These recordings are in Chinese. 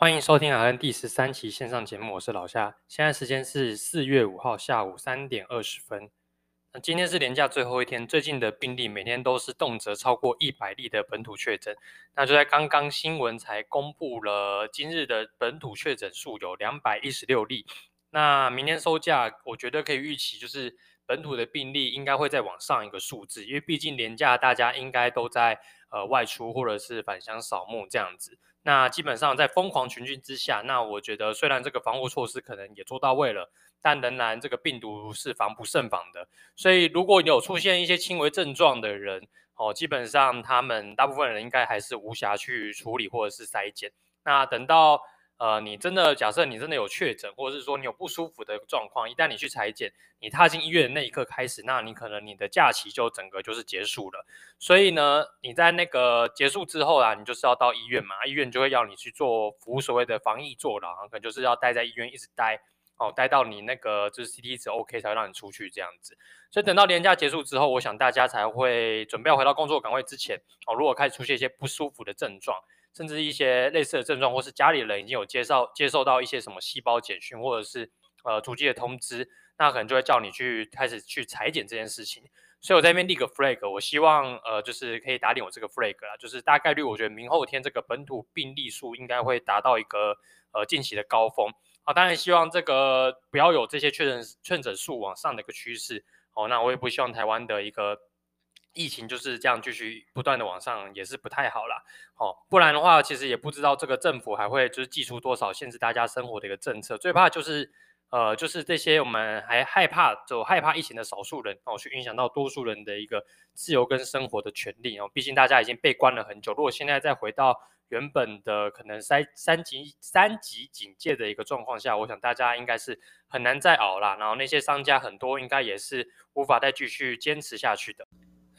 欢迎收听 RN 第十三期线上节目，我是老夏。现在时间是四月五号下午三点二十分。那今天是连假最后一天，最近的病例每天都是动辄超过一百例的本土确诊。那就在刚刚新闻才公布了，今日的本土确诊数有两百一十六例。那明天收假，我觉得可以预期，就是本土的病例应该会再往上一个数字，因为毕竟连假大家应该都在呃外出或者是返乡扫墓这样子。那基本上在疯狂群聚之下，那我觉得虽然这个防护措施可能也做到位了，但仍然这个病毒是防不胜防的。所以如果有出现一些轻微症状的人，哦，基本上他们大部分人应该还是无暇去处理或者是筛检。那等到。呃，你真的假设你真的有确诊，或者是说你有不舒服的状况，一旦你去裁剪，你踏进医院的那一刻开始，那你可能你的假期就整个就是结束了。所以呢，你在那个结束之后啊，你就是要到医院嘛，医院就会要你去做服所谓的防疫坐牢，可能就是要待在医院一直待，哦，待到你那个就是 CT 值 OK 才会让你出去这样子。所以等到年假结束之后，我想大家才会准备要回到工作岗位之前，哦，如果开始出现一些不舒服的症状。甚至一些类似的症状，或是家里人已经有接受接受到一些什么细胞简讯，或者是呃足迹的通知，那可能就会叫你去开始去裁剪这件事情。所以我在那边立个 flag，我希望呃就是可以打点我这个 flag 啦，就是大概率我觉得明后天这个本土病例数应该会达到一个呃近期的高峰。好，当然希望这个不要有这些确诊确诊数往上的一个趋势。好，那我也不希望台湾的一个。疫情就是这样继续不断的往上，也是不太好啦。哦，不然的话，其实也不知道这个政府还会就是祭出多少限制大家生活的一个政策。最怕就是，呃，就是这些我们还害怕就害怕疫情的少数人哦，去影响到多数人的一个自由跟生活的权利哦。毕竟大家已经被关了很久，如果现在再回到原本的可能三三级三级警戒的一个状况下，我想大家应该是很难再熬啦。然后那些商家很多应该也是无法再继续坚持下去的。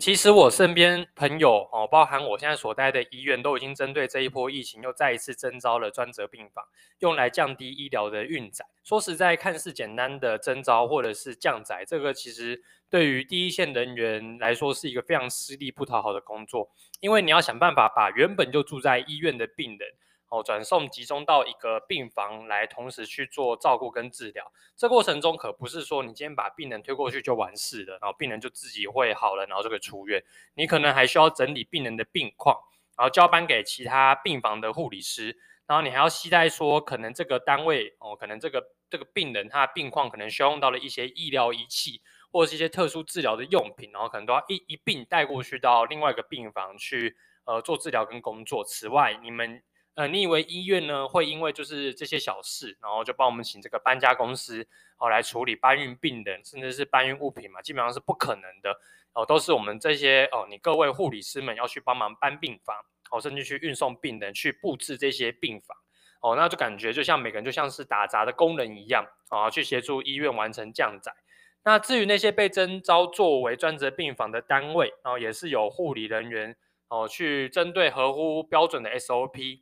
其实我身边朋友哦，包含我现在所待的医院，都已经针对这一波疫情又再一次征召了专责病房，用来降低医疗的运载。说实在，看似简单的征召或者是降载，这个其实对于第一线人员来说是一个非常吃力不讨好的工作，因为你要想办法把原本就住在医院的病人。哦，转送集中到一个病房来，同时去做照顾跟治疗。这过程中可不是说你今天把病人推过去就完事了，然后病人就自己会好了，然后就可以出院。你可能还需要整理病人的病况，然后交班给其他病房的护理师。然后你还要期待说，可能这个单位哦，可能这个这个病人他的病况可能需要用到了一些医疗仪器，或者是一些特殊治疗的用品，然后可能都要一一并带过去到另外一个病房去呃做治疗跟工作。此外，你们。呃，你以为医院呢会因为就是这些小事，然后就帮我们请这个搬家公司哦来处理搬运病人，甚至是搬运物品嘛？基本上是不可能的哦，都是我们这些哦，你各位护理师们要去帮忙搬病房哦，甚至去运送病人，去布置这些病房哦，那就感觉就像每个人就像是打杂的工人一样啊，去协助医院完成降载。那至于那些被征召作为专职病房的单位，然后也是有护理人员哦，去针对合乎标准的 SOP。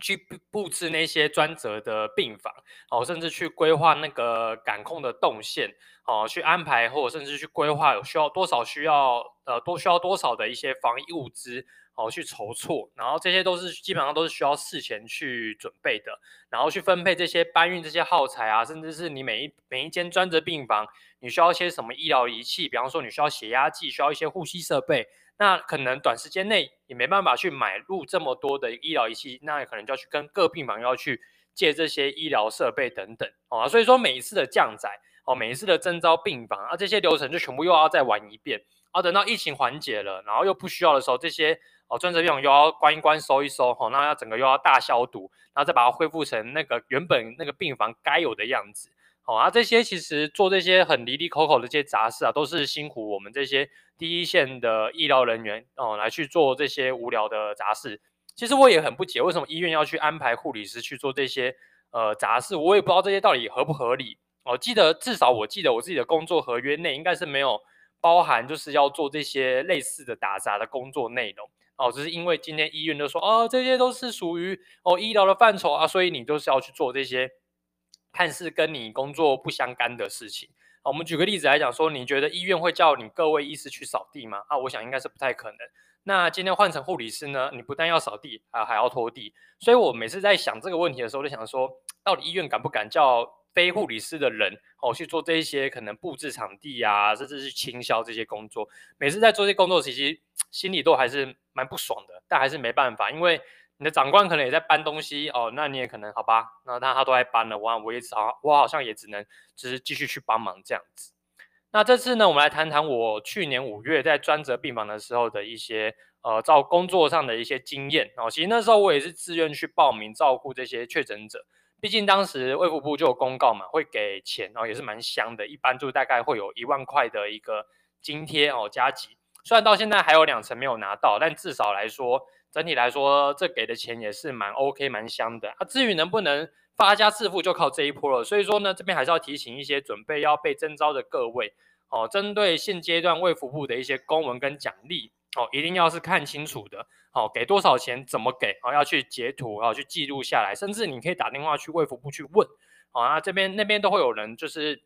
去布置那些专责的病房，哦，甚至去规划那个感控的动线，哦，去安排或者甚至去规划有需要多少需要，呃，多需要多少的一些防疫物资，哦，去筹措，然后这些都是基本上都是需要事前去准备的，然后去分配这些搬运这些耗材啊，甚至是你每一每一间专责病房，你需要一些什么医疗仪器，比方说你需要血压计，需要一些呼吸设备。那可能短时间内也没办法去买入这么多的医疗仪器，那可能就要去跟各病房要去借这些医疗设备等等哦。所以说每一次的降载哦，每一次的征召病房啊，这些流程就全部又要再玩一遍。啊，等到疫情缓解了，然后又不需要的时候，这些哦专职病房又要关一关、收一收，哦，那要整个又要大消毒，然后再把它恢复成那个原本那个病房该有的样子。好啊，这些其实做这些很离离口口的这些杂事啊，都是辛苦我们这些第一线的医疗人员哦，来去做这些无聊的杂事。其实我也很不解，为什么医院要去安排护理师去做这些呃杂事？我也不知道这些到底合不合理。哦、记得至少我记得我自己的工作合约内应该是没有包含，就是要做这些类似的打杂的工作内容。哦，只是因为今天医院都说哦，这些都是属于哦医疗的范畴啊，所以你都是要去做这些。看似跟你工作不相干的事情，好我们举个例子来讲说，你觉得医院会叫你各位医师去扫地吗？啊，我想应该是不太可能。那今天换成护理师呢，你不但要扫地啊，还要拖地。所以我每次在想这个问题的时候，就想说，到底医院敢不敢叫非护理师的人哦去做这一些可能布置场地啊，甚至是清消这些工作？每次在做这些工作，其实心里都还是蛮不爽的，但还是没办法，因为你的长官可能也在搬东西哦，那你也可能好吧，那他他都在搬了，我我也只好我好像也只能只是继续去帮忙这样子。那这次呢，我们来谈谈我去年五月在专责病房的时候的一些呃，照工作上的一些经验哦。其实那时候我也是自愿去报名照顾这些确诊者，毕竟当时卫福部就有公告嘛，会给钱哦，也是蛮香的，一般就大概会有一万块的一个津贴哦，加急。虽然到现在还有两成没有拿到，但至少来说，整体来说，这给的钱也是蛮 OK、蛮香的。啊，至于能不能发家致富就靠这一波了，所以说呢，这边还是要提醒一些准备要被征召的各位哦，针对现阶段卫福部的一些公文跟奖励哦，一定要是看清楚的哦，给多少钱，怎么给哦，要去截图，要去记录下来，甚至你可以打电话去卫福部去问哦，那这边那边都会有人就是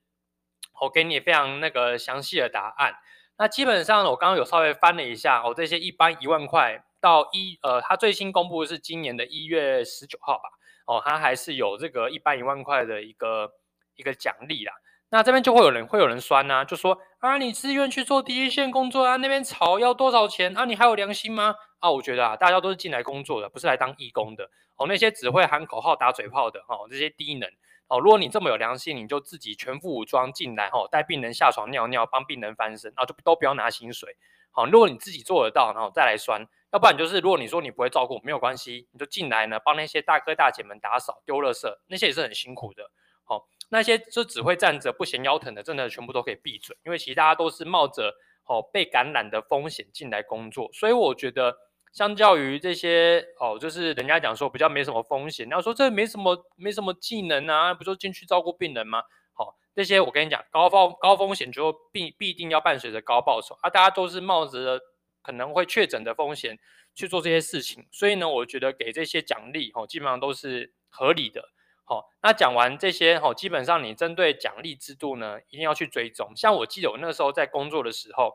我给你非常那个详细的答案。那基本上我刚刚有稍微翻了一下哦，这些一般一万块到一呃，他最新公布的是今年的一月十九号吧。哦，他还是有这个一般一万块的一个一个奖励啦。那这边就会有人会有人酸呐、啊，就说啊，你自愿去做第一线工作啊，那边吵要多少钱啊？你还有良心吗？啊，我觉得啊，大家都是进来工作的，不是来当义工的。哦，那些只会喊口号、打嘴炮的，哦，这些低能。哦，如果你这么有良心，你就自己全副武装进来，哦，带病人下床尿尿，帮病人翻身，啊，就都不要拿薪水。好，如果你自己做得到，然后再来酸。要不然就是，如果你说你不会照顾，没有关系，你就进来呢，帮那些大哥大姐们打扫、丢垃圾，那些也是很辛苦的。好、那些就只会站着不嫌腰疼的，真的全部都可以闭嘴，因为其实大家都是冒着哦被感染的风险进来工作，所以我觉得相较于这些哦，就是人家讲说比较没什么风险，然后说这没什么没什么技能啊，不就进去照顾病人吗？好、哦，这些我跟你讲，高风高风险就必必定要伴随着高报酬啊，大家都是冒着。可能会确诊的风险去做这些事情，所以呢，我觉得给这些奖励哦，基本上都是合理的。好，那讲完这些哦，基本上你针对奖励制度呢，一定要去追踪。像我记得我那时候在工作的时候，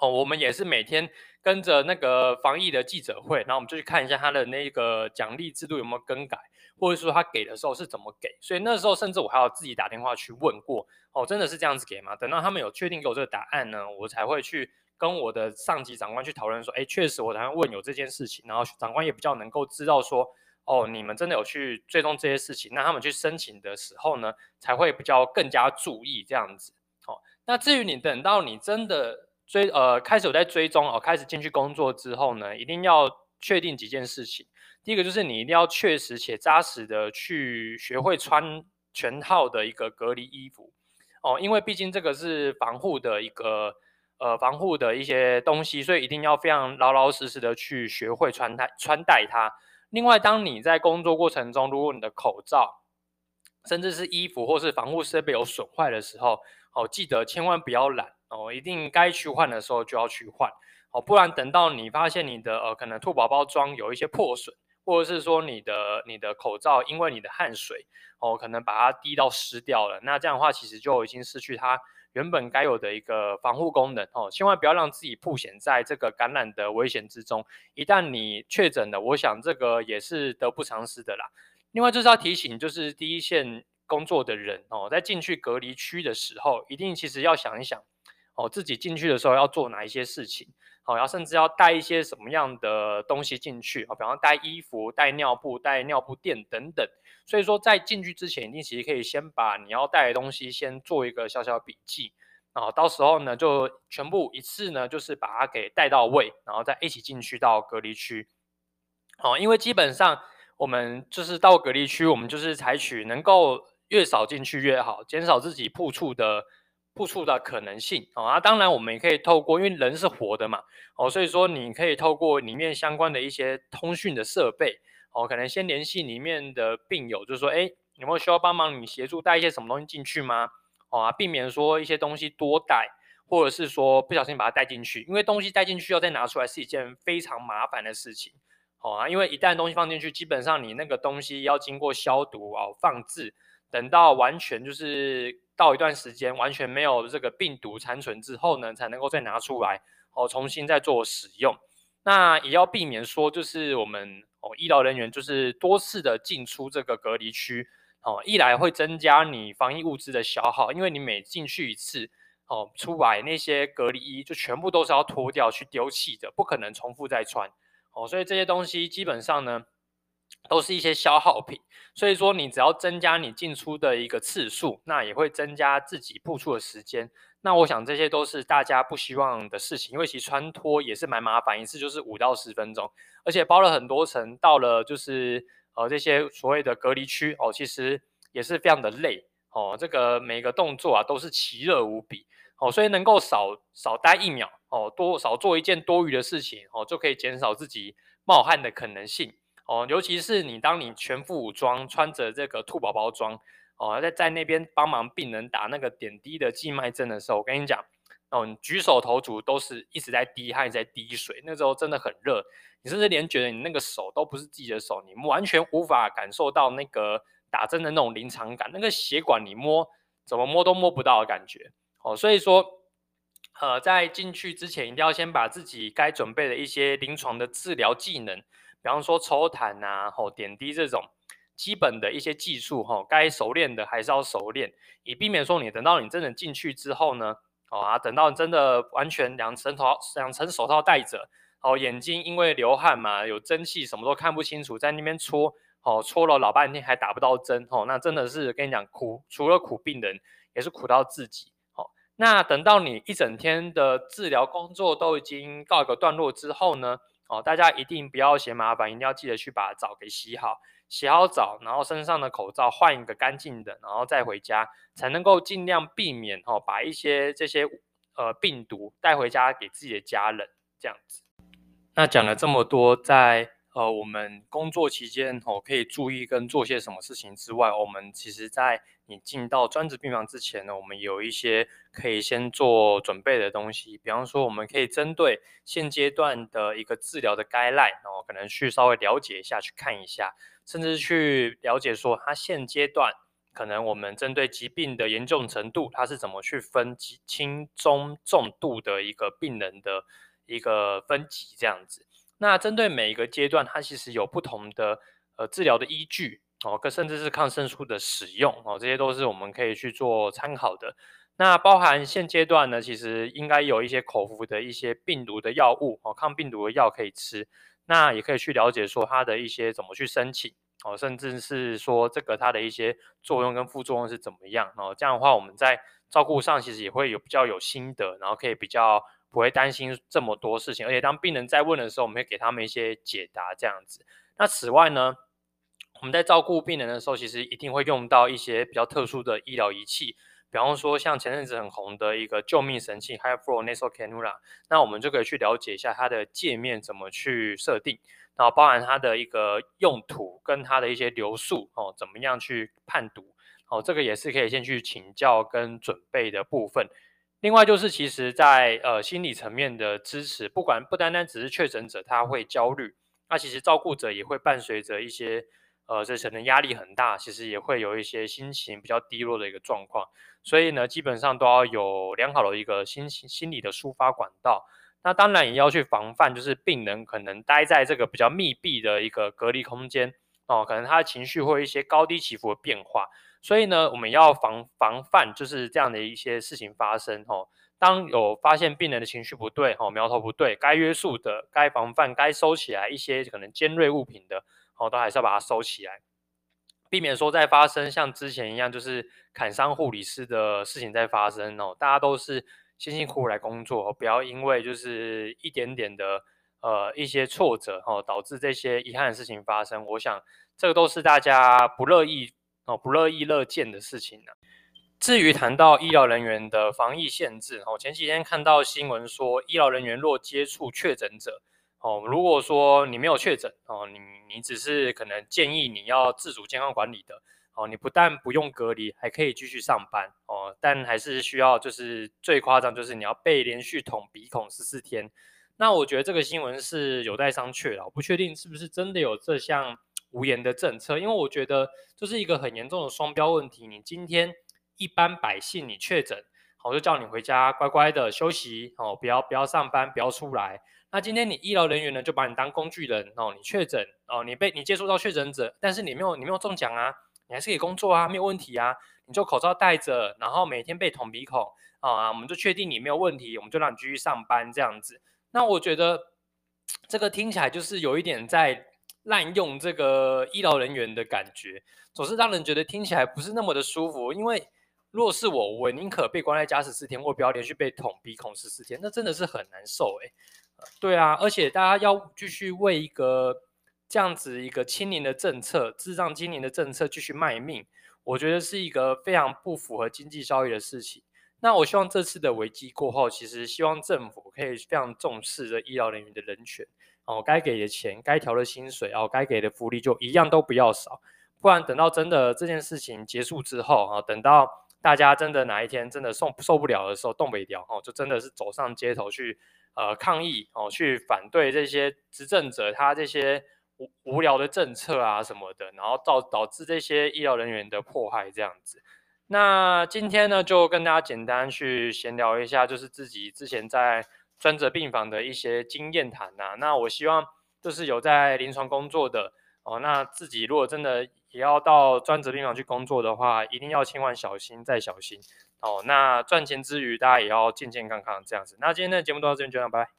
哦，我们也是每天跟着那个防疫的记者会，然后我们就去看一下他的那个奖励制度有没有更改，或者说他给的时候是怎么给。所以那时候甚至我还要自己打电话去问过，哦，真的是这样子给吗？等到他们有确定给我这个答案呢，我才会去。跟我的上级长官去讨论说，哎，确实我才会问有这件事情，然后长官也比较能够知道说，哦，你们真的有去追踪这些事情，那他们去申请的时候呢，才会比较更加注意这样子。哦，那至于你等到你真的追呃开始有在追踪哦，开始进去工作之后呢，一定要确定几件事情。第一个就是你一定要确实且扎实的去学会穿全套的一个隔离衣服哦，因为毕竟这个是防护的一个。呃，防护的一些东西，所以一定要非常老老实实的去学会穿戴穿戴它。另外，当你在工作过程中，如果你的口罩，甚至是衣服或是防护设备有损坏的时候，哦，记得千万不要懒哦，一定该去换的时候就要去换哦，不然等到你发现你的呃可能兔宝宝装有一些破损，或者是说你的你的口罩因为你的汗水哦，可能把它滴到湿掉了，那这样的话其实就已经失去它。原本该有的一个防护功能哦，千万不要让自己曝险在这个感染的危险之中。一旦你确诊了，我想这个也是得不偿失的啦。另外就是要提醒，就是第一线工作的人哦，在进去隔离区的时候，一定其实要想一想哦，自己进去的时候要做哪一些事情，好，要甚至要带一些什么样的东西进去啊，比方带衣服、带尿布、带尿布垫等等。所以说，在进去之前，你其实可以先把你要带的东西先做一个小小笔记，然后到时候呢，就全部一次呢，就是把它给带到位，然后再一起进去到隔离区。好，因为基本上我们就是到隔离区，我们就是采取能够越少进去越好，减少自己碰触的碰触的可能性。啊，当然我们也可以透过，因为人是活的嘛，哦，所以说你可以透过里面相关的一些通讯的设备。哦，可能先联系里面的病友，就是说，哎，有没有需要帮忙你协助带一些什么东西进去吗？哦啊，避免说一些东西多带，或者是说不小心把它带进去，因为东西带进去要再拿出来是一件非常麻烦的事情。哦啊，因为一旦东西放进去，基本上你那个东西要经过消毒哦，放置，等到完全就是到一段时间完全没有这个病毒残存之后呢，才能够再拿出来哦，重新再做使用。那也要避免说，就是我们哦医疗人员就是多次的进出这个隔离区，哦，一来会增加你防疫物资的消耗，因为你每进去一次，哦，出来那些隔离衣就全部都是要脱掉去丢弃的，不可能重复再穿，哦，所以这些东西基本上呢。都是一些消耗品，所以说你只要增加你进出的一个次数，那也会增加自己步出的时间。那我想这些都是大家不希望的事情，因为其实穿脱也是蛮麻烦，一次就是五到十分钟，而且包了很多层，到了就是呃这些所谓的隔离区哦，其实也是非常的累哦。这个每个动作啊都是奇热无比哦，所以能够少少待一秒哦，多少做一件多余的事情哦，就可以减少自己冒汗的可能性。哦，尤其是你当你全副武装，穿着这个兔宝宝装，哦，在在那边帮忙病人打那个点滴的静脉针的时候，我跟你讲，哦，你举手投足都是一直在滴汗，在滴水，那时候真的很热，你甚至连觉得你那个手都不是自己的手，你完全无法感受到那个打针的那种临场感，那个血管你摸怎么摸都摸不到的感觉。哦，所以说，呃，在进去之前一定要先把自己该准备的一些临床的治疗技能。比方说抽痰呐，吼点滴这种基本的一些技术，吼该熟练的还是要熟练，以避免说你等到你真的进去之后呢，哦啊，等到你真的完全两层头两层手套戴着，哦眼睛因为流汗嘛，有蒸汽什么都看不清楚，在那边搓，哦搓了老半天还打不到针，哦那真的是跟你讲苦，除了苦病人，也是苦到自己，哦那等到你一整天的治疗工作都已经告一个段落之后呢，哦，大家一定不要嫌麻烦，一定要记得去把澡给洗好，洗好澡，然后身上的口罩换一个干净的，然后再回家，才能够尽量避免哦，把一些这些呃病毒带回家给自己的家人这样子。那讲了这么多，在呃我们工作期间哦，可以注意跟做些什么事情之外，我们其实在你进到专职病房之前呢，我们有一些。可以先做准备的东西，比方说，我们可以针对现阶段的一个治疗的 guideline，然后可能去稍微了解一下，去看一下，甚至去了解说，它现阶段可能我们针对疾病的严重程度，它是怎么去分级轻、中、重度的一个病人的一个分级这样子。那针对每一个阶段，它其实有不同的呃治疗的依据哦，跟甚至是抗生素的使用哦，这些都是我们可以去做参考的。那包含现阶段呢，其实应该有一些口服的一些病毒的药物哦，抗病毒的药可以吃。那也可以去了解说它的一些怎么去申请哦，甚至是说这个它的一些作用跟副作用是怎么样哦。这样的话，我们在照顾上其实也会有比较有心得，然后可以比较不会担心这么多事情。而且当病人在问的时候，我们会给他们一些解答这样子。那此外呢，我们在照顾病人的时候，其实一定会用到一些比较特殊的医疗仪器。比方说，像前阵子很红的一个救命神器 High Flow Nasal Cannula，那我们就可以去了解一下它的界面怎么去设定，然后包含它的一个用途跟它的一些流速哦，怎么样去判读哦，这个也是可以先去请教跟准备的部分。另外就是，其实在呃心理层面的支持，不管不单单只是确诊者他会焦虑，那其实照顾者也会伴随着一些。呃，这可能压力很大，其实也会有一些心情比较低落的一个状况，所以呢，基本上都要有良好的一个心情心理的抒发管道。那当然也要去防范，就是病人可能待在这个比较密闭的一个隔离空间哦，可能他的情绪会有一些高低起伏的变化，所以呢，我们要防防范就是这样的一些事情发生哦。当有发现病人的情绪不对哦，苗头不对，该约束的、该防范、该收起来一些可能尖锐物品的。哦，都还是要把它收起来，避免说再发生像之前一样，就是砍伤护理师的事情再发生哦。大家都是辛辛苦苦来工作，不要因为就是一点点的呃一些挫折哦，导致这些遗憾的事情发生。我想这个都是大家不乐意哦，不乐意乐见的事情呢。至于谈到医疗人员的防疫限制哦，前几天看到新闻说，医疗人员若接触确诊者。哦，如果说你没有确诊哦，你你只是可能建议你要自主健康管理的哦，你不但不用隔离，还可以继续上班哦，但还是需要就是最夸张就是你要被连续捅鼻孔十四天。那我觉得这个新闻是有待商榷了，我不确定是不是真的有这项无言的政策，因为我觉得这是一个很严重的双标问题。你今天一般百姓你确诊，我就叫你回家乖乖的休息哦，不要不要上班，不要出来。那今天你医疗人员呢，就把你当工具人哦，你确诊哦，你被你接触到确诊者，但是你没有你没有中奖啊，你还是可以工作啊，没有问题啊，你就口罩戴着，然后每天被捅鼻孔啊，我们就确定你没有问题，我们就让你继续上班这样子。那我觉得这个听起来就是有一点在滥用这个医疗人员的感觉，总是让人觉得听起来不是那么的舒服，因为。如果是我，我宁可被关在家十四天，我不要连续被捅鼻孔十四天，那真的是很难受诶、对啊，而且大家要继续为一个这样子一个清零的政策、智障清零的政策继续卖命，我觉得是一个非常不符合经济效益的事情。那我希望这次的危机过后，其实希望政府可以非常重视这医疗人员的人权哦，该给的钱、该调的薪水哦、该给的福利就一样都不要少，不然等到真的这件事情结束之后啊，等到。大家真的哪一天真的受受不了的时候，动不了哦，就真的是走上街头去呃抗议哦，去反对这些执政者他这些无无聊的政策啊什么的，然后导导致这些医疗人员的迫害这样子。那今天呢，就跟大家简单去闲聊一下，就是自己之前在专责病房的一些经验谈呐。那我希望就是有在临床工作的哦，那自己如果真的。也要到专职病房去工作的话，一定要千万小心再小心哦。那赚钱之余，大家也要健健康康这样子。那今天的节目到这边就这样，拜拜。